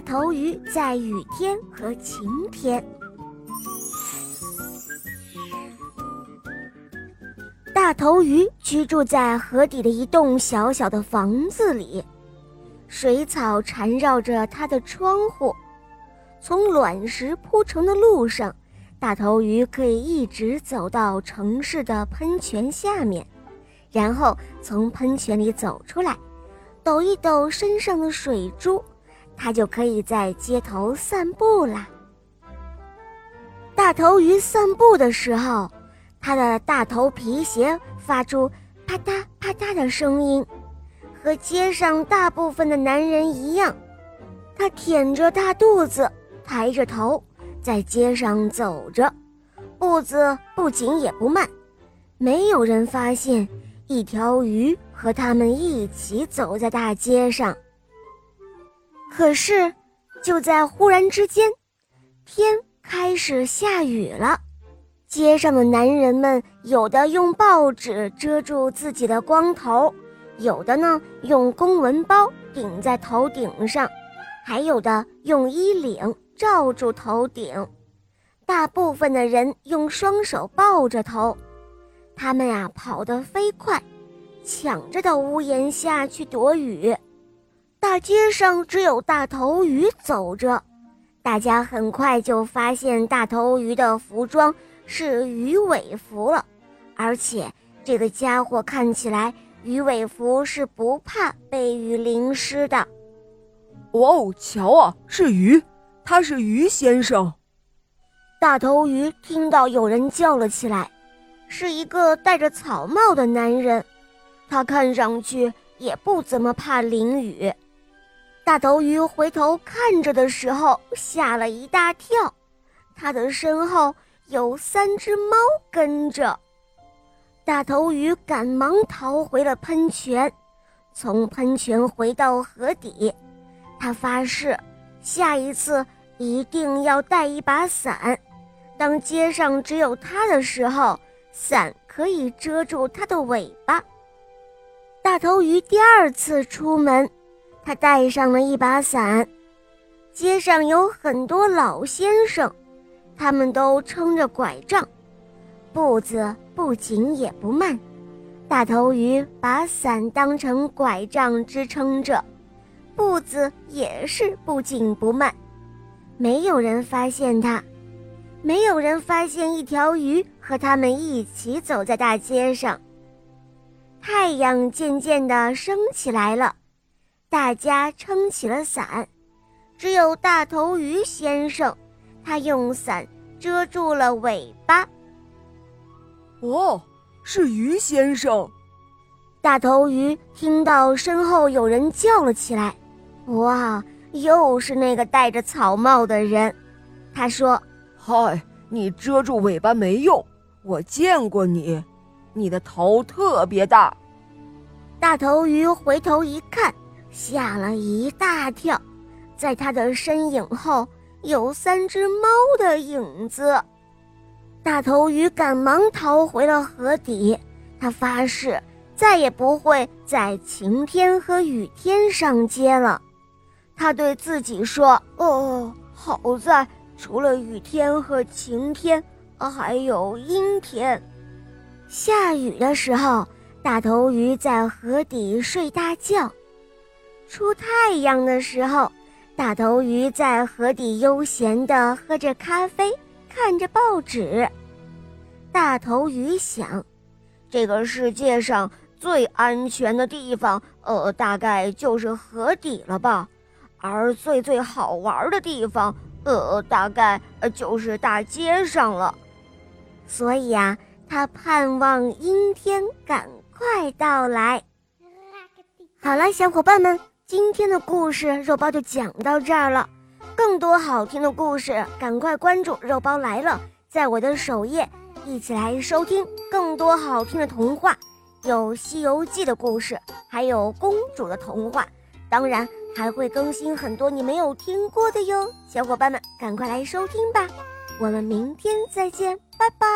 大头鱼在雨天和晴天。大头鱼居住在河底的一栋小小的房子里，水草缠绕着它的窗户。从卵石铺成的路上，大头鱼可以一直走到城市的喷泉下面，然后从喷泉里走出来，抖一抖身上的水珠。他就可以在街头散步啦。大头鱼散步的时候，他的大头皮鞋发出啪嗒啪嗒的声音，和街上大部分的男人一样。他舔着大肚子，抬着头，在街上走着，步子不紧也不慢。没有人发现一条鱼和他们一起走在大街上。可是，就在忽然之间，天开始下雨了。街上的男人们有的用报纸遮住自己的光头，有的呢用公文包顶在头顶上，还有的用衣领罩住头顶。大部分的人用双手抱着头，他们呀跑得飞快，抢着到屋檐下去躲雨。大街上只有大头鱼走着，大家很快就发现大头鱼的服装是鱼尾服了，而且这个家伙看起来鱼尾服是不怕被雨淋湿的。哦，瞧啊，是鱼，他是鱼先生。大头鱼听到有人叫了起来，是一个戴着草帽的男人，他看上去也不怎么怕淋雨。大头鱼回头看着的时候，吓了一大跳。他的身后有三只猫跟着。大头鱼赶忙逃回了喷泉，从喷泉回到河底。他发誓，下一次一定要带一把伞。当街上只有他的时候，伞可以遮住他的尾巴。大头鱼第二次出门。他带上了一把伞，街上有很多老先生，他们都撑着拐杖，步子不紧也不慢。大头鱼把伞当成拐杖支撑着，步子也是不紧不慢。没有人发现他，没有人发现一条鱼和他们一起走在大街上。太阳渐渐地升起来了。大家撑起了伞，只有大头鱼先生，他用伞遮住了尾巴。哦，是鱼先生！大头鱼听到身后有人叫了起来：“哇，又是那个戴着草帽的人！”他说：“嗨，你遮住尾巴没用，我见过你，你的头特别大。”大头鱼回头一看。吓了一大跳，在他的身影后有三只猫的影子。大头鱼赶忙逃回了河底，他发誓再也不会在晴天和雨天上街了。他对自己说：“哦，好在除了雨天和晴天，还有阴天。下雨的时候，大头鱼在河底睡大觉。”出太阳的时候，大头鱼在河底悠闲地喝着咖啡，看着报纸。大头鱼想，这个世界上最安全的地方，呃，大概就是河底了吧。而最最好玩的地方，呃，大概就是大街上了。所以啊，他盼望阴天赶快到来。好了，小伙伴们。今天的故事肉包就讲到这儿了，更多好听的故事，赶快关注肉包来了，在我的首页一起来收听更多好听的童话，有《西游记》的故事，还有公主的童话，当然还会更新很多你没有听过的哟，小伙伴们赶快来收听吧，我们明天再见，拜拜。